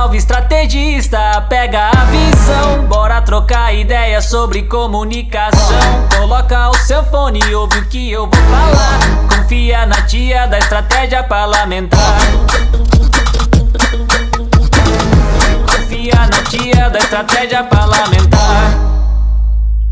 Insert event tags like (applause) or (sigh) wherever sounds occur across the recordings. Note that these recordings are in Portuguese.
salve estrategista, pega a visão. Bora trocar ideias sobre comunicação. Coloca o seu fone e ouve o que eu vou falar. Confia na tia da estratégia parlamentar. Confia na tia da estratégia parlamentar.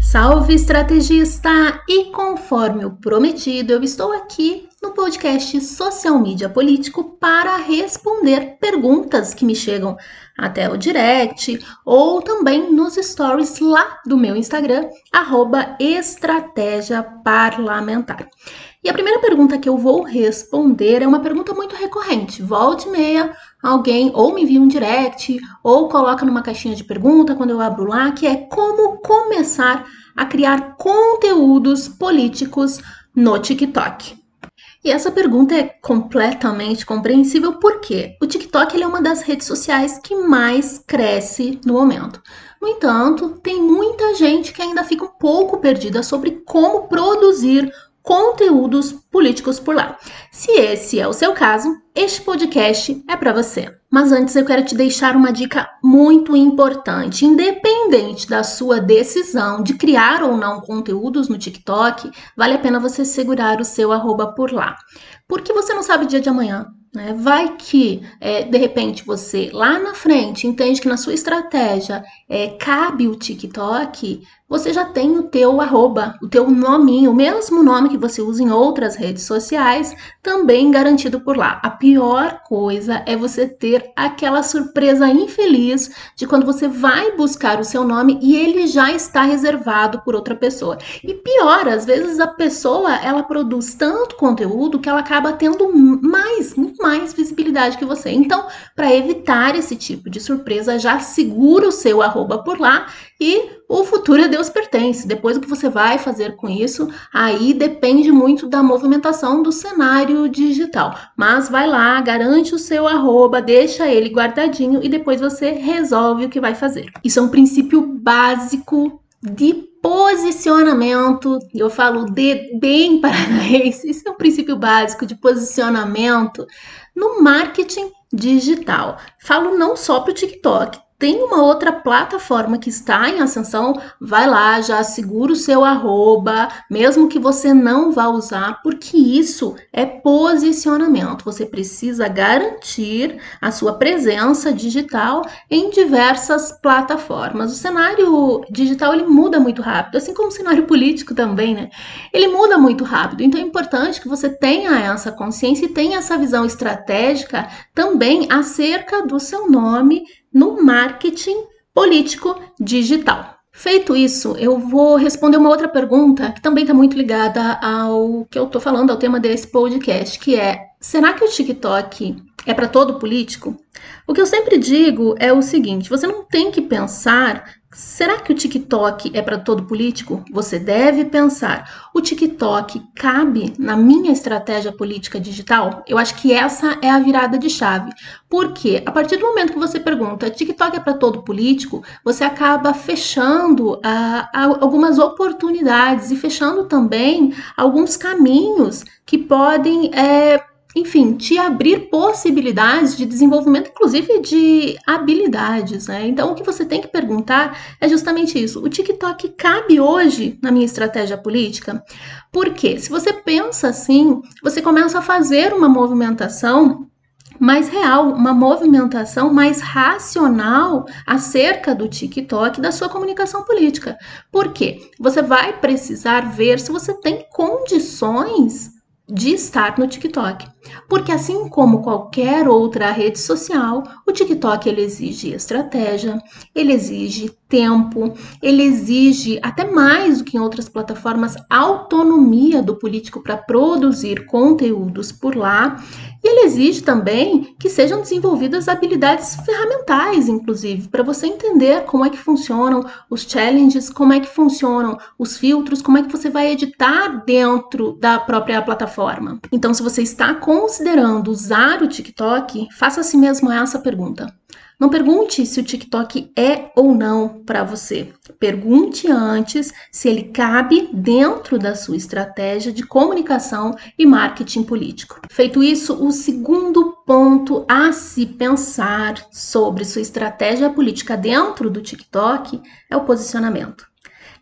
Salve estrategista! E conforme o prometido, eu estou aqui no podcast Social Media Político para responder perguntas que me chegam até o direct ou também nos stories lá do meu Instagram, arroba Estratégia Parlamentar. E a primeira pergunta que eu vou responder é uma pergunta muito recorrente. Volte meia, alguém ou me envia um direct ou coloca numa caixinha de pergunta quando eu abro lá, que é como começar a criar conteúdos políticos no TikTok. E essa pergunta é completamente compreensível porque o TikTok é uma das redes sociais que mais cresce no momento. No entanto, tem muita gente que ainda fica um pouco perdida sobre como produzir conteúdos políticos por lá. Se esse é o seu caso, este podcast é para você. Mas antes eu quero te deixar uma dica muito importante. Independente da sua decisão de criar ou não conteúdos no TikTok, vale a pena você segurar o seu arroba por lá. Porque você não sabe o dia de amanhã. Né? Vai que, é, de repente, você lá na frente entende que na sua estratégia é, cabe o TikTok, você já tem o teu arroba, o teu nominho, o mesmo nome que você usa em outras redes sociais, também garantido por lá. A pior coisa é você ter aquela surpresa infeliz de quando você vai buscar o seu nome e ele já está reservado por outra pessoa. E pior, às vezes a pessoa ela produz tanto conteúdo que ela acaba tendo mais, muito mais visibilidade que você. Então, para evitar esse tipo de surpresa, já segura o seu arroba por lá e o futuro a Deus pertence. Depois o que você vai fazer com isso, aí depende muito da movimentação do cenário digital. Mas vai lá, garante o seu arroba, deixa ele guardadinho e depois você resolve o que vai fazer. Isso é um princípio básico de posicionamento, eu falo de bem (laughs) paranaense, isso é um princípio básico de posicionamento no marketing digital. Falo não só para o TikTok, tem uma outra plataforma que está em ascensão, vai lá, já segura o seu arroba, mesmo que você não vá usar, porque isso é posicionamento. Você precisa garantir a sua presença digital em diversas plataformas. O cenário digital ele muda muito rápido, assim como o cenário político também, né? Ele muda muito rápido. Então é importante que você tenha essa consciência e tenha essa visão estratégica também acerca do seu nome no marketing político digital. Feito isso, eu vou responder uma outra pergunta que também está muito ligada ao que eu estou falando, ao tema desse podcast, que é: será que o TikTok é para todo político? O que eu sempre digo é o seguinte: você não tem que pensar Será que o TikTok é para todo político? Você deve pensar: o TikTok cabe na minha estratégia política digital? Eu acho que essa é a virada de chave. Porque a partir do momento que você pergunta: TikTok é para todo político? Você acaba fechando ah, algumas oportunidades e fechando também alguns caminhos que podem. É, enfim, te abrir possibilidades de desenvolvimento, inclusive de habilidades, né? Então, o que você tem que perguntar é justamente isso: o TikTok cabe hoje na minha estratégia política? Porque se você pensa assim, você começa a fazer uma movimentação mais real, uma movimentação mais racional acerca do TikTok da sua comunicação política. Por quê? Você vai precisar ver se você tem condições de estar no TikTok. Porque assim como qualquer outra rede social, o TikTok ele exige estratégia, ele exige tempo, ele exige até mais do que em outras plataformas autonomia do político para produzir conteúdos por lá. E ele exige também que sejam desenvolvidas habilidades ferramentais, inclusive, para você entender como é que funcionam os challenges, como é que funcionam os filtros, como é que você vai editar dentro da própria plataforma. Então, se você está considerando usar o TikTok, faça a si mesmo essa pergunta: Não pergunte se o TikTok é ou não para você. Pergunte antes se ele cabe dentro da sua estratégia de comunicação e marketing político. Feito isso, o segundo ponto a se pensar sobre sua estratégia política dentro do TikTok é o posicionamento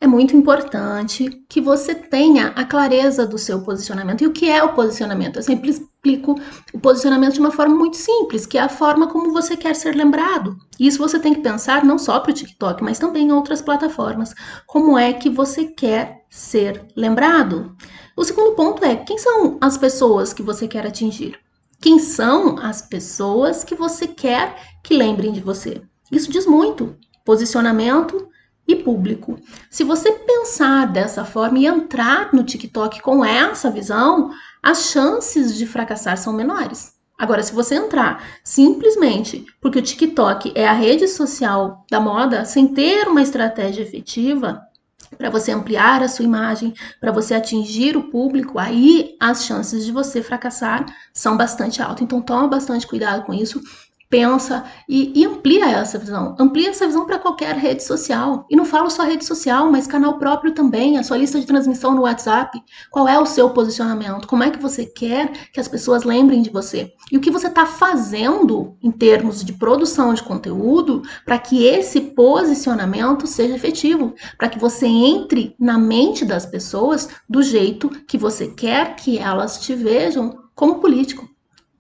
é muito importante que você tenha a clareza do seu posicionamento. E o que é o posicionamento? Eu sempre explico o posicionamento de uma forma muito simples, que é a forma como você quer ser lembrado. E isso você tem que pensar não só para o TikTok, mas também em outras plataformas. Como é que você quer ser lembrado? O segundo ponto é quem são as pessoas que você quer atingir? Quem são as pessoas que você quer que lembrem de você? Isso diz muito. Posicionamento e público. Se você pensar dessa forma e entrar no TikTok com essa visão, as chances de fracassar são menores. Agora, se você entrar simplesmente porque o TikTok é a rede social da moda, sem ter uma estratégia efetiva para você ampliar a sua imagem, para você atingir o público, aí as chances de você fracassar são bastante altas. Então, toma bastante cuidado com isso pensa e, e, amplia essa visão. Amplia essa visão para qualquer rede social. E não falo só rede social, mas canal próprio também, a sua lista de transmissão no WhatsApp. Qual é o seu posicionamento? Como é que você quer que as pessoas lembrem de você? E o que você está fazendo em termos de produção de conteúdo para que esse posicionamento seja efetivo, para que você entre na mente das pessoas do jeito que você quer que elas te vejam como político.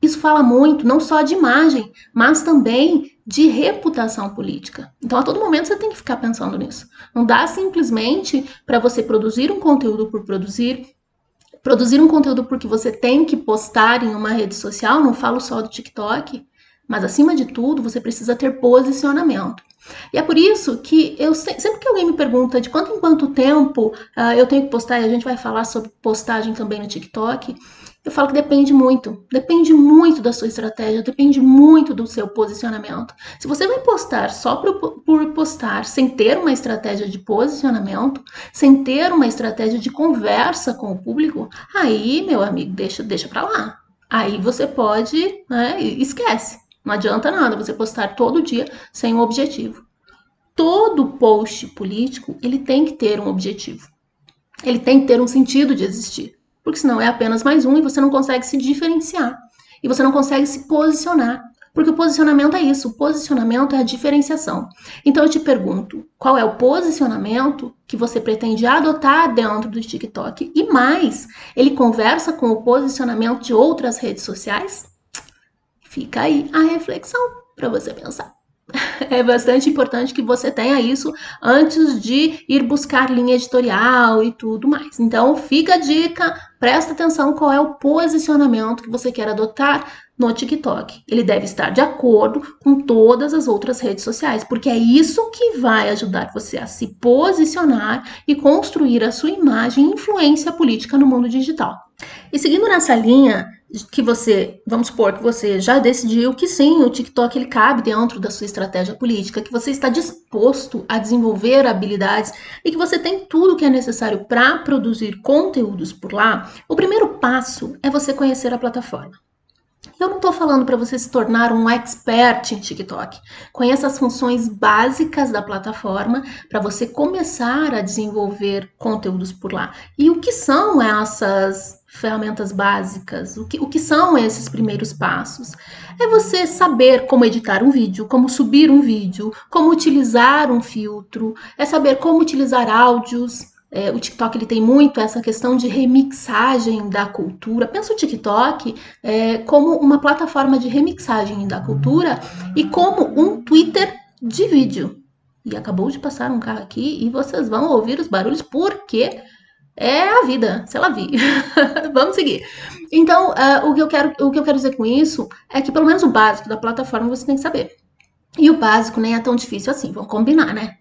Isso fala muito, não só de imagem, mas também de reputação política. Então, a todo momento você tem que ficar pensando nisso. Não dá simplesmente para você produzir um conteúdo por produzir, produzir um conteúdo porque você tem que postar em uma rede social, não falo só do TikTok, mas acima de tudo, você precisa ter posicionamento. E é por isso que eu sempre que alguém me pergunta de quanto em quanto tempo uh, eu tenho que postar, e a gente vai falar sobre postagem também no TikTok, eu falo que depende muito. Depende muito da sua estratégia, depende muito do seu posicionamento. Se você vai postar só por, por postar, sem ter uma estratégia de posicionamento, sem ter uma estratégia de conversa com o público, aí, meu amigo, deixa, deixa pra lá. Aí você pode, né, esquece. Não adianta nada você postar todo dia sem um objetivo. Todo post político, ele tem que ter um objetivo. Ele tem que ter um sentido de existir porque senão é apenas mais um e você não consegue se diferenciar. E você não consegue se posicionar. Porque o posicionamento é isso, o posicionamento é a diferenciação. Então eu te pergunto, qual é o posicionamento que você pretende adotar dentro do TikTok? E mais, ele conversa com o posicionamento de outras redes sociais? Fica aí a reflexão para você pensar. (laughs) é bastante importante que você tenha isso antes de ir buscar linha editorial e tudo mais. Então, fica a dica, presta atenção qual é o posicionamento que você quer adotar no TikTok. Ele deve estar de acordo com todas as outras redes sociais, porque é isso que vai ajudar você a se posicionar e construir a sua imagem e influência política no mundo digital. E seguindo nessa linha, que você, vamos supor que você já decidiu que sim, o TikTok ele cabe dentro da sua estratégia política, que você está disposto a desenvolver habilidades e que você tem tudo que é necessário para produzir conteúdos por lá, o primeiro passo é você conhecer a plataforma. Eu não estou falando para você se tornar um expert em TikTok. Conheça as funções básicas da plataforma para você começar a desenvolver conteúdos por lá. E o que são essas ferramentas básicas? O que, o que são esses primeiros passos? É você saber como editar um vídeo, como subir um vídeo, como utilizar um filtro, é saber como utilizar áudios. É, o TikTok ele tem muito essa questão de remixagem da cultura. Pensa o TikTok é, como uma plataforma de remixagem da cultura e como um Twitter de vídeo. E acabou de passar um carro aqui e vocês vão ouvir os barulhos porque é a vida, se ela vi. (laughs) Vamos seguir. Então, uh, o, que eu quero, o que eu quero dizer com isso é que pelo menos o básico da plataforma você tem que saber. E o básico nem é tão difícil assim, vamos combinar, né?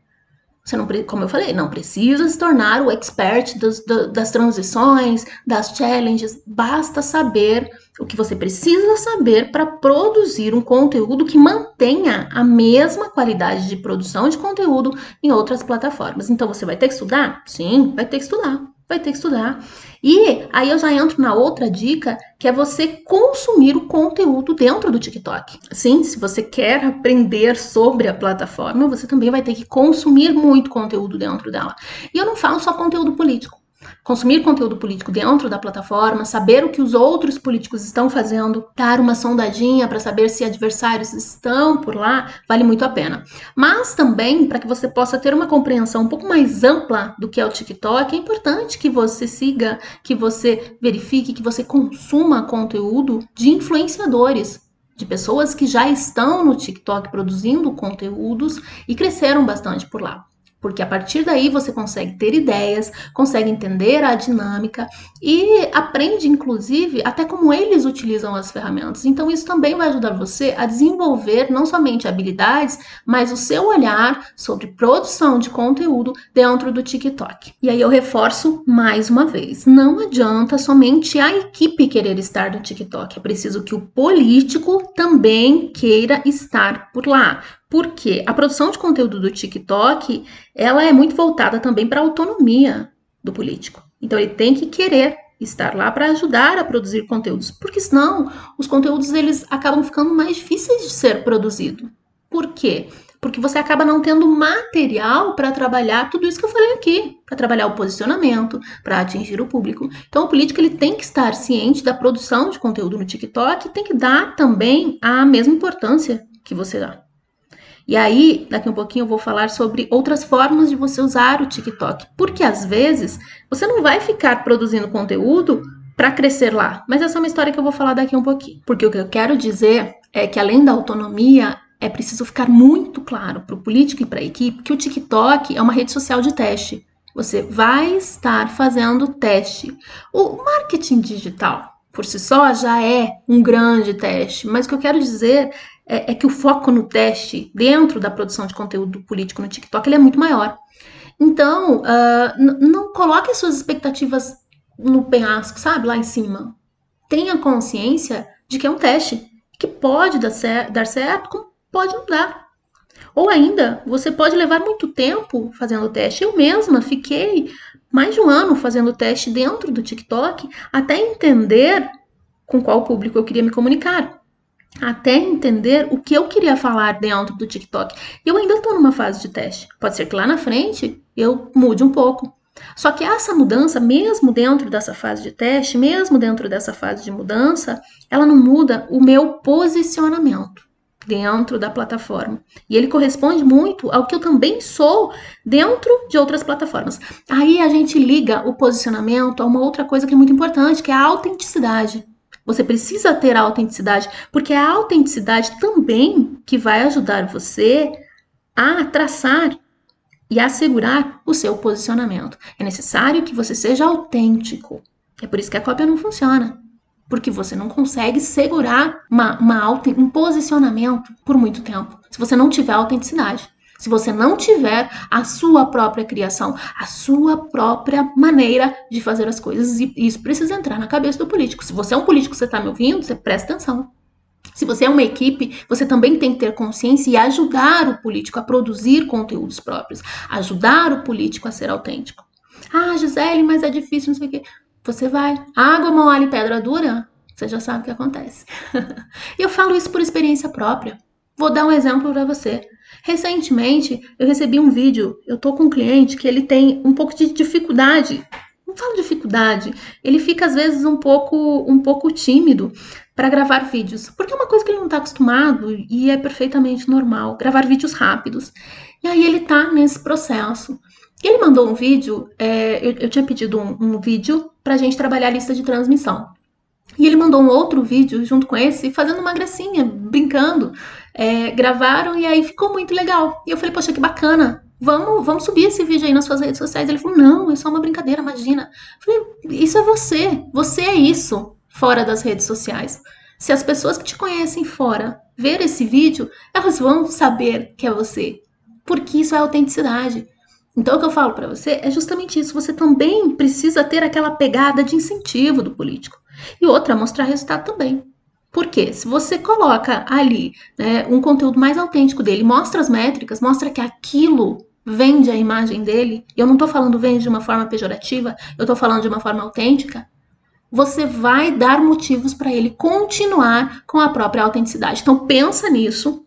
Você não, como eu falei, não precisa se tornar o expert dos, do, das transições, das challenges. Basta saber o que você precisa saber para produzir um conteúdo que mantenha a mesma qualidade de produção de conteúdo em outras plataformas. Então você vai ter que estudar? Sim, vai ter que estudar. Vai ter que estudar. E aí eu já entro na outra dica, que é você consumir o conteúdo dentro do TikTok. Sim, se você quer aprender sobre a plataforma, você também vai ter que consumir muito conteúdo dentro dela. E eu não falo só conteúdo político consumir conteúdo político dentro da plataforma, saber o que os outros políticos estão fazendo, dar uma sondadinha para saber se adversários estão por lá, vale muito a pena. Mas também, para que você possa ter uma compreensão um pouco mais ampla do que é o TikTok, é importante que você siga, que você verifique, que você consuma conteúdo de influenciadores de pessoas que já estão no TikTok produzindo conteúdos e cresceram bastante por lá porque a partir daí você consegue ter ideias, consegue entender a dinâmica e aprende, inclusive, até como eles utilizam as ferramentas. Então, isso também vai ajudar você a desenvolver não somente habilidades, mas o seu olhar sobre produção de conteúdo dentro do TikTok. E aí eu reforço mais uma vez: não adianta somente a equipe querer estar no TikTok, é preciso que o político também queira estar por lá porque a produção de conteúdo do TikTok, ela é muito voltada também para a autonomia do político. Então ele tem que querer estar lá para ajudar a produzir conteúdos, porque senão os conteúdos eles acabam ficando mais difíceis de ser produzido. Por quê? Porque você acaba não tendo material para trabalhar tudo isso que eu falei aqui, para trabalhar o posicionamento, para atingir o público. Então o político ele tem que estar ciente da produção de conteúdo no TikTok e tem que dar também a mesma importância que você dá. E aí, daqui um pouquinho eu vou falar sobre outras formas de você usar o TikTok, porque às vezes você não vai ficar produzindo conteúdo para crescer lá, mas essa é uma história que eu vou falar daqui um pouquinho. Porque o que eu quero dizer é que além da autonomia, é preciso ficar muito claro para o político e para a equipe que o TikTok é uma rede social de teste. Você vai estar fazendo teste. O marketing digital, por si só, já é um grande teste, mas o que eu quero dizer é, é que o foco no teste dentro da produção de conteúdo político no TikTok ele é muito maior. Então, uh, não coloque suas expectativas no penhasco, sabe, lá em cima. Tenha consciência de que é um teste, que pode dar, cer dar certo, como pode não dar. Ou ainda, você pode levar muito tempo fazendo o teste. Eu mesma fiquei mais de um ano fazendo o teste dentro do TikTok até entender com qual público eu queria me comunicar até entender o que eu queria falar dentro do TikTok. Eu ainda estou numa fase de teste. Pode ser que lá na frente eu mude um pouco. Só que essa mudança, mesmo dentro dessa fase de teste, mesmo dentro dessa fase de mudança, ela não muda o meu posicionamento dentro da plataforma. E ele corresponde muito ao que eu também sou dentro de outras plataformas. Aí a gente liga o posicionamento a uma outra coisa que é muito importante, que é a autenticidade. Você precisa ter a autenticidade, porque é a autenticidade também que vai ajudar você a traçar e assegurar o seu posicionamento. É necessário que você seja autêntico. É por isso que a cópia não funciona. Porque você não consegue segurar uma, uma um posicionamento por muito tempo. Se você não tiver autenticidade. Se você não tiver a sua própria criação, a sua própria maneira de fazer as coisas, e isso precisa entrar na cabeça do político. Se você é um político, você está me ouvindo, você presta atenção. Se você é uma equipe, você também tem que ter consciência e ajudar o político a produzir conteúdos próprios, ajudar o político a ser autêntico. Ah, Gisele, mas é difícil, não sei o quê. Você vai. Água mole, pedra dura, você já sabe o que acontece. (laughs) Eu falo isso por experiência própria. Vou dar um exemplo para você. Recentemente, eu recebi um vídeo. Eu tô com um cliente que ele tem um pouco de dificuldade. Não falo dificuldade, ele fica às vezes um pouco um pouco tímido para gravar vídeos, porque é uma coisa que ele não está acostumado e é perfeitamente normal gravar vídeos rápidos. E aí ele tá nesse processo. Ele mandou um vídeo, é, eu, eu, tinha pedido um, um vídeo para a gente trabalhar a lista de transmissão. E ele mandou um outro vídeo junto com esse, fazendo uma gracinha, brincando. É, gravaram e aí ficou muito legal. E eu falei, poxa, que bacana. Vamos, vamos subir esse vídeo aí nas suas redes sociais. Ele falou, não, é só uma brincadeira, imagina. Eu falei, isso é você. Você é isso fora das redes sociais. Se as pessoas que te conhecem fora ver esse vídeo, elas vão saber que é você. Porque isso é autenticidade. Então, o que eu falo para você é justamente isso. Você também precisa ter aquela pegada de incentivo do político. E outra, mostrar resultado também. Porque se você coloca ali né, um conteúdo mais autêntico dele, mostra as métricas, mostra que aquilo vende a imagem dele, eu não estou falando vende de uma forma pejorativa, eu estou falando de uma forma autêntica, você vai dar motivos para ele continuar com a própria autenticidade. Então pensa nisso,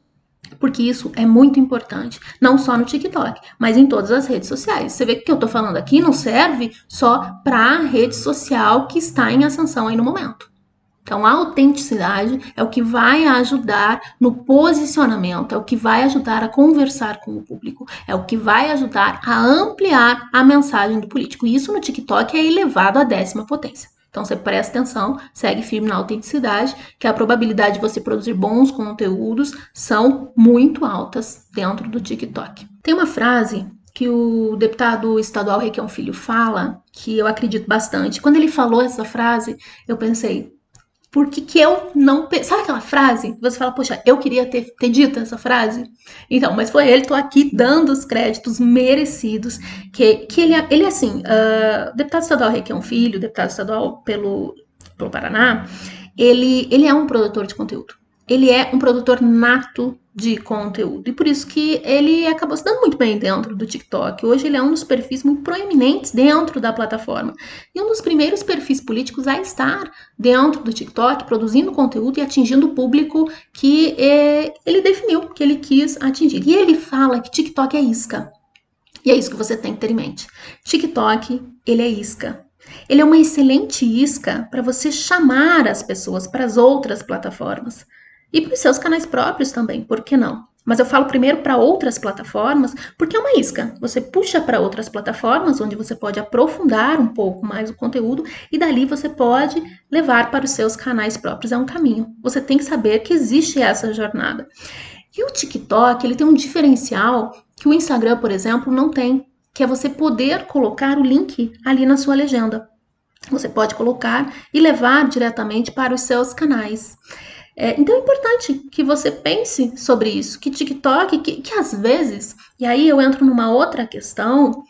porque isso é muito importante, não só no TikTok, mas em todas as redes sociais. Você vê que o que eu estou falando aqui não serve só para a rede social que está em ascensão aí no momento. Então, a autenticidade é o que vai ajudar no posicionamento, é o que vai ajudar a conversar com o público, é o que vai ajudar a ampliar a mensagem do político. E isso no TikTok é elevado à décima potência. Então você presta atenção, segue firme na autenticidade, que a probabilidade de você produzir bons conteúdos são muito altas dentro do TikTok. Tem uma frase que o deputado estadual Requião Filho fala, que eu acredito bastante. Quando ele falou essa frase, eu pensei, por que, eu não. Sabe aquela frase? Você fala, poxa, eu queria ter, ter dito essa frase? Então, mas foi ele, tô aqui dando os créditos merecidos. Que, que ele, ele assim, uh, deputado estadual Requião Filho, deputado estadual pelo, pelo Paraná, ele, ele é um produtor de conteúdo. Ele é um produtor nato de conteúdo. E por isso que ele acabou se dando muito bem dentro do TikTok. Hoje ele é um dos perfis muito proeminentes dentro da plataforma. E um dos primeiros perfis políticos a estar dentro do TikTok, produzindo conteúdo e atingindo o público que é, ele definiu, que ele quis atingir. E ele fala que TikTok é isca. E é isso que você tem que ter em mente. TikTok, ele é isca. Ele é uma excelente isca para você chamar as pessoas para as outras plataformas. E para os seus canais próprios também, por que não? Mas eu falo primeiro para outras plataformas, porque é uma isca. Você puxa para outras plataformas, onde você pode aprofundar um pouco mais o conteúdo, e dali você pode levar para os seus canais próprios. É um caminho. Você tem que saber que existe essa jornada. E o TikTok, ele tem um diferencial que o Instagram, por exemplo, não tem, que é você poder colocar o link ali na sua legenda. Você pode colocar e levar diretamente para os seus canais. É, então é importante que você pense sobre isso, que TikTok, que, que às vezes, e aí eu entro numa outra questão,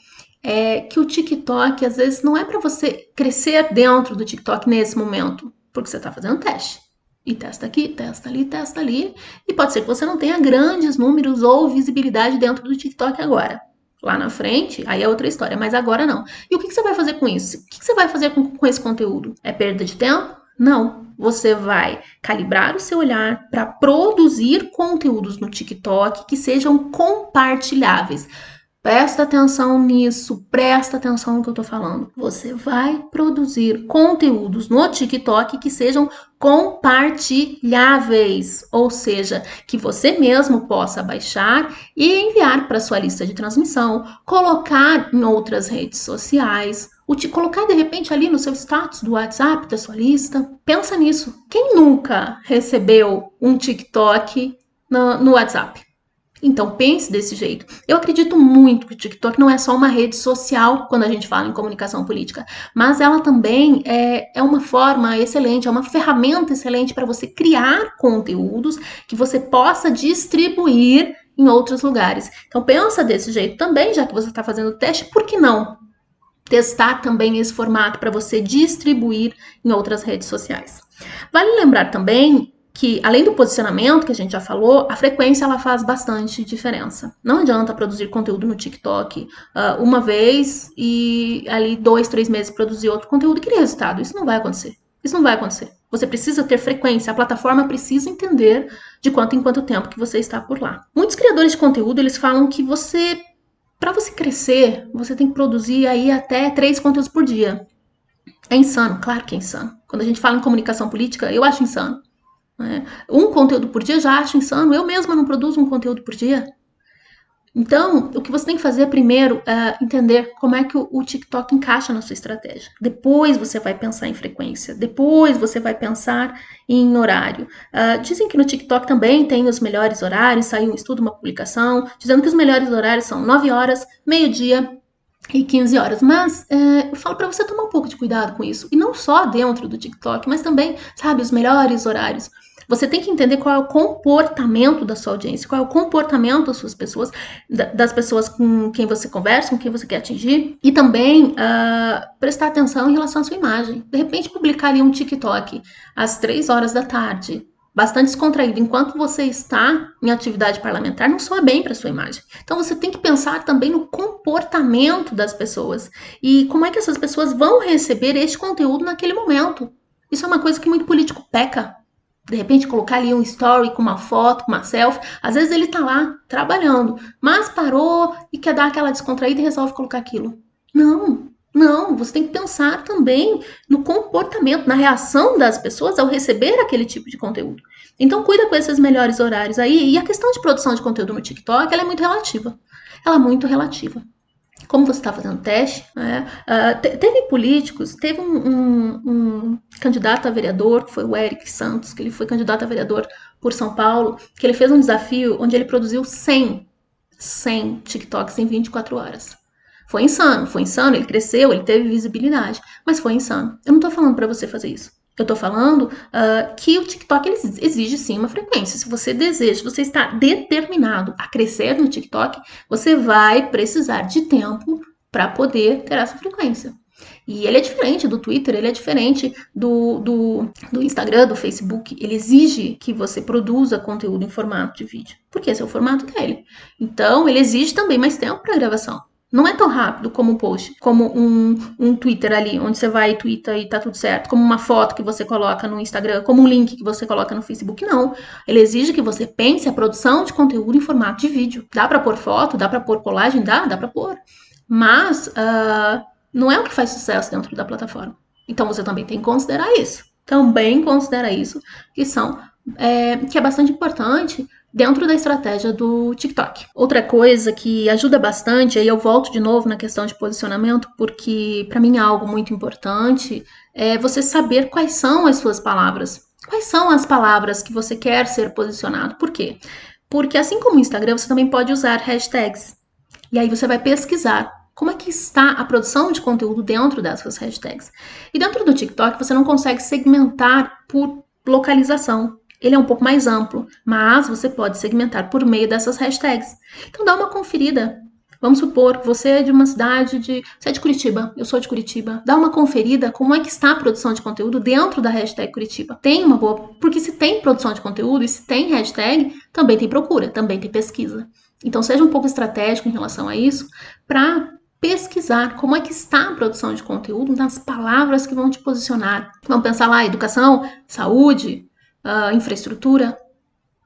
é que o TikTok às vezes não é para você crescer dentro do TikTok nesse momento, porque você está fazendo teste. E testa aqui, testa ali, testa ali. E pode ser que você não tenha grandes números ou visibilidade dentro do TikTok agora. Lá na frente, aí é outra história, mas agora não. E o que, que você vai fazer com isso? O que, que você vai fazer com, com esse conteúdo? É perda de tempo? Não você vai calibrar o seu olhar para produzir conteúdos no TikTok que sejam compartilháveis. Presta atenção nisso, presta atenção no que eu tô falando. Você vai produzir conteúdos no TikTok que sejam compartilháveis, ou seja, que você mesmo possa baixar e enviar para sua lista de transmissão, colocar em outras redes sociais, o te colocar de repente ali no seu status do WhatsApp, da sua lista. Pensa nisso. Quem nunca recebeu um TikTok no, no WhatsApp? Então pense desse jeito. Eu acredito muito que o TikTok não é só uma rede social quando a gente fala em comunicação política, mas ela também é, é uma forma excelente, é uma ferramenta excelente para você criar conteúdos que você possa distribuir em outros lugares. Então pensa desse jeito também, já que você está fazendo teste, por que não testar também esse formato para você distribuir em outras redes sociais. Vale lembrar também que, além do posicionamento que a gente já falou, a frequência ela faz bastante diferença. Não adianta produzir conteúdo no TikTok uh, uma vez e ali dois, três meses produzir outro conteúdo e querer resultado. Isso não vai acontecer. Isso não vai acontecer. Você precisa ter frequência, a plataforma precisa entender de quanto em quanto tempo que você está por lá. Muitos criadores de conteúdo, eles falam que você para você crescer, você tem que produzir aí até três conteúdos por dia. É insano, claro que é insano. Quando a gente fala em comunicação política, eu acho insano. Né? Um conteúdo por dia já acho insano. Eu mesma não produzo um conteúdo por dia. Então, o que você tem que fazer primeiro é entender como é que o, TikTok encaixa na sua estratégia. Depois você vai pensar em frequência. Depois você vai pensar em horário. Uh, dizem que no TikTok também tem os melhores horários. Saiu um estudo, uma publicação, dizendo que os melhores horários são 9 horas, meio-dia e 15 horas. Mas é, eu falo para você tomar um pouco de cuidado com isso. E não só dentro do TikTok, mas também, sabe, os melhores horários. Você tem que entender qual é o comportamento da sua audiência, qual é o comportamento das suas pessoas, das pessoas com quem você conversa, com quem você quer atingir, e também uh, prestar atenção em relação à sua imagem. De repente, publicar ali um TikTok às três horas da tarde, bastante descontraído enquanto você está em atividade parlamentar, não soa bem para sua imagem. Então você tem que pensar também no comportamento das pessoas e como é que essas pessoas vão receber este conteúdo naquele momento. Isso é uma coisa que muito político peca. De repente colocar ali um story com uma foto, com uma selfie, às vezes ele tá lá trabalhando, mas parou e quer dar aquela descontraída e resolve colocar aquilo. Não, não, você tem que pensar também no comportamento, na reação das pessoas ao receber aquele tipo de conteúdo. Então, cuida com esses melhores horários aí. E a questão de produção de conteúdo no TikTok, ela é muito relativa. Ela é muito relativa. Como você está fazendo teste, né? uh, teve políticos, teve um, um, um, candidato a vereador, que foi o Eric Santos, que ele foi candidato a vereador por São Paulo, que ele fez um desafio onde ele produziu 100, 100 TikToks em 24 horas. Foi insano, foi insano, ele cresceu, ele teve visibilidade, mas foi insano. Eu não tô falando para você fazer isso. Eu tô falando uh, que o TikTok ele exige sim uma frequência. Se você deseja, se você está determinado a crescer no TikTok, você vai precisar de tempo para poder ter essa frequência. E ele é diferente do Twitter, ele é diferente do, do, do, Instagram, do Facebook. Ele exige que você produza conteúdo em formato de vídeo, porque esse é o formato dele. Então, ele exige também mais tempo para gravação. Não é tão rápido como um post, como um, um Twitter ali, onde você vai e twitta e tá tudo certo, como uma foto que você coloca no Instagram, como um link que você coloca no Facebook, não. Ele exige que você pense a produção de conteúdo em formato de vídeo. Dá para pôr foto, dá para pôr colagem, dá, dá para pôr. Mas uh, não é o que faz sucesso dentro da plataforma. Então você também tem que considerar isso. Também considera isso, que são é, que é bastante importante dentro da estratégia do TikTok. Outra coisa que ajuda bastante, aí eu volto de novo na questão de posicionamento, porque para mim é algo muito importante, é você saber quais são as suas palavras. Quais são as palavras que você quer ser posicionado? Por quê? Porque assim como o Instagram, você também pode usar hashtags. E aí você vai pesquisar como é que está a produção de conteúdo dentro dessas hashtags. E dentro do TikTok, você não consegue segmentar por localização ele é um pouco mais amplo, mas você pode segmentar por meio dessas hashtags. Então dá uma conferida. Vamos supor que você é de uma cidade de. Você é de Curitiba, eu sou de Curitiba. Dá uma conferida como é que está a produção de conteúdo dentro da hashtag Curitiba. Tem uma boa. Porque se tem produção de conteúdo e se tem hashtag, também tem procura, também tem pesquisa. Então seja um pouco estratégico em relação a isso para pesquisar como é que está a produção de conteúdo nas palavras que vão te posicionar. Vamos pensar lá, educação, saúde, uh, infraestrutura,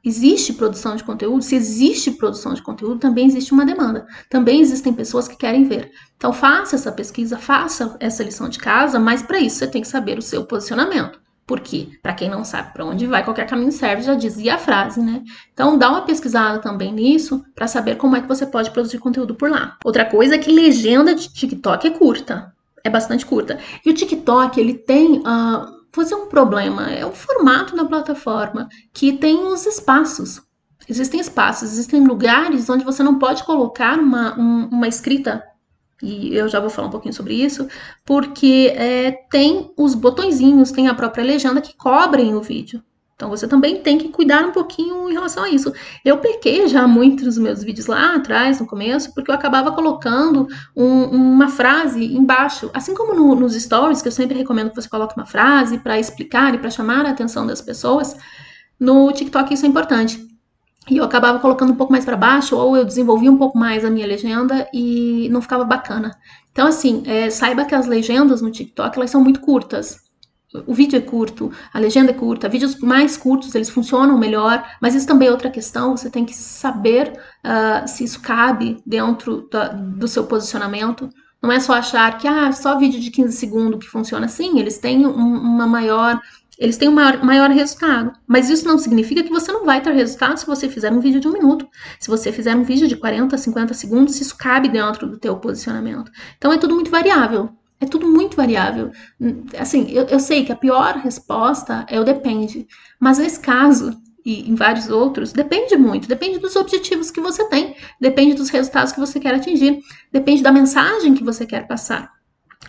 existe produção de conteúdo, se existe produção de conteúdo, também existe uma demanda. Também existem pessoas que querem ver. Então faça essa pesquisa, faça essa lição de casa, mas para isso você tem que saber o seu posicionamento. Porque, para quem não sabe para onde vai, qualquer caminho serve, já dizia a frase, né? Então, dá uma pesquisada também nisso para saber como é que você pode produzir conteúdo por lá. Outra coisa é que legenda de TikTok é curta, é bastante curta. E o TikTok, ele tem uh, é um problema, é o formato da plataforma que tem os espaços. Existem espaços, existem lugares onde você não pode colocar uma, um, uma escrita, e eu já vou falar um pouquinho sobre isso, porque é, tem os botõezinhos, tem a própria legenda que cobrem o vídeo. Então você também tem que cuidar um pouquinho em relação a isso. Eu pequei já muito nos meus vídeos lá atrás, no começo, porque eu acabava colocando um, uma frase embaixo. Assim como no, nos stories, que eu sempre recomendo que você coloque uma frase para explicar e para chamar a atenção das pessoas, no TikTok isso é importante. E eu acabava colocando um pouco mais para baixo, ou eu desenvolvia um pouco mais a minha legenda e não ficava bacana. Então, assim, é, saiba que as legendas no TikTok elas são muito curtas o vídeo é curto, a legenda é curta, vídeos mais curtos eles funcionam melhor, mas isso também é outra questão, você tem que saber uh, se isso cabe dentro da, do seu posicionamento. Não é só achar que ah, só vídeo de 15 segundos que funciona assim, eles têm um, uma maior. Eles têm um maior, maior resultado. Mas isso não significa que você não vai ter resultado se você fizer um vídeo de um minuto. Se você fizer um vídeo de 40, 50 segundos, isso cabe dentro do teu posicionamento. Então é tudo muito variável. É tudo muito variável. Assim, eu, eu sei que a pior resposta é o depende, mas nesse caso e em vários outros, depende muito, depende dos objetivos que você tem, depende dos resultados que você quer atingir, depende da mensagem que você quer passar.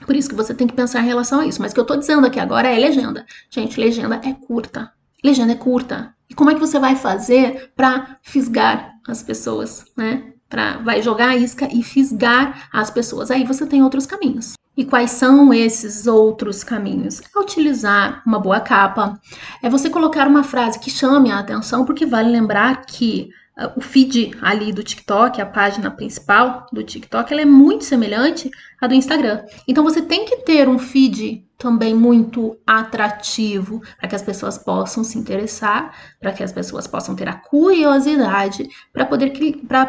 Por isso que você tem que pensar em relação a isso. Mas o que eu estou dizendo aqui agora é legenda. Gente, legenda é curta. Legenda é curta. E como é que você vai fazer para fisgar as pessoas, né? Pra, vai jogar a isca e fisgar as pessoas. Aí você tem outros caminhos. E quais são esses outros caminhos? É utilizar uma boa capa, é você colocar uma frase que chame a atenção, porque vale lembrar que uh, o feed ali do TikTok, a página principal do TikTok, ela é muito semelhante à do Instagram. Então você tem que ter um feed também muito atrativo para que as pessoas possam se interessar, para que as pessoas possam ter a curiosidade para poder,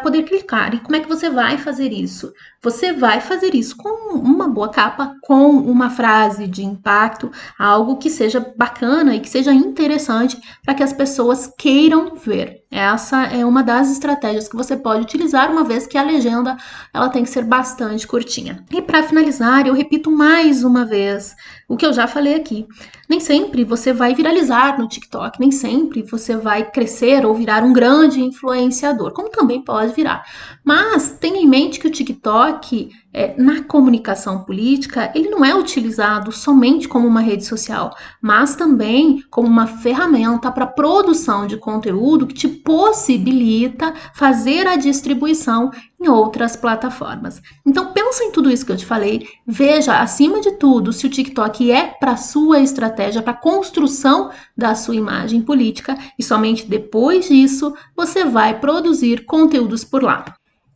poder clicar. E como é que você vai fazer isso? Você vai fazer isso com uma boa capa, com uma frase de impacto, algo que seja bacana e que seja interessante para que as pessoas queiram ver. Essa é uma das estratégias que você pode utilizar, uma vez que a legenda ela tem que ser bastante curtinha. E para finalizar, eu repito mais uma vez o que eu já falei aqui. Nem sempre você vai viralizar no TikTok, nem sempre você vai crescer ou virar um grande influenciador, como também pode virar. Mas tenha em mente que o TikTok, é, na comunicação política, ele não é utilizado somente como uma rede social, mas também como uma ferramenta para produção de conteúdo que te possibilita fazer a distribuição em outras plataformas. Então pensa em tudo isso que eu te falei, veja acima de tudo se o TikTok é para sua estratégia, para construção da sua imagem política e somente depois disso você vai produzir conteúdos por lá.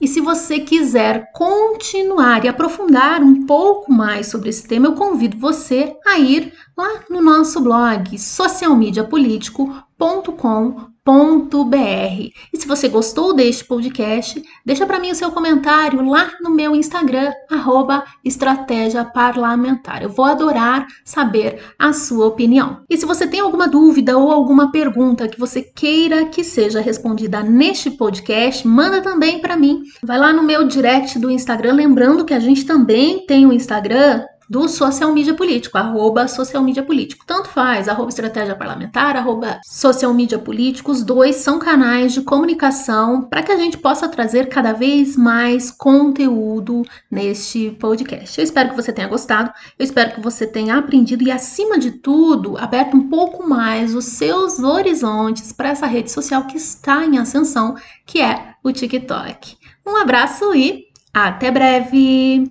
E se você quiser continuar e aprofundar um pouco mais sobre esse tema, eu convido você a ir lá no nosso blog socialmediapolitico.com www.estratégia.br. E se você gostou deste podcast, deixa para mim o seu comentário lá no meu Instagram, arroba Estratégia Parlamentar. Eu vou adorar saber a sua opinião. E se você tem alguma dúvida ou alguma pergunta que você queira que seja respondida neste podcast, manda também para mim. Vai lá no meu direct do Instagram, lembrando que a gente também tem o um Instagram do social media político, arroba social media político. Tanto faz, arroba estratégia parlamentar, arroba social media político, os dois são canais de comunicação para que a gente possa trazer cada vez mais conteúdo neste podcast. Eu espero que você tenha gostado, eu espero que você tenha aprendido e, acima de tudo, aberto um pouco mais os seus horizontes para essa rede social que está em ascensão, que é o TikTok. Um abraço e até breve!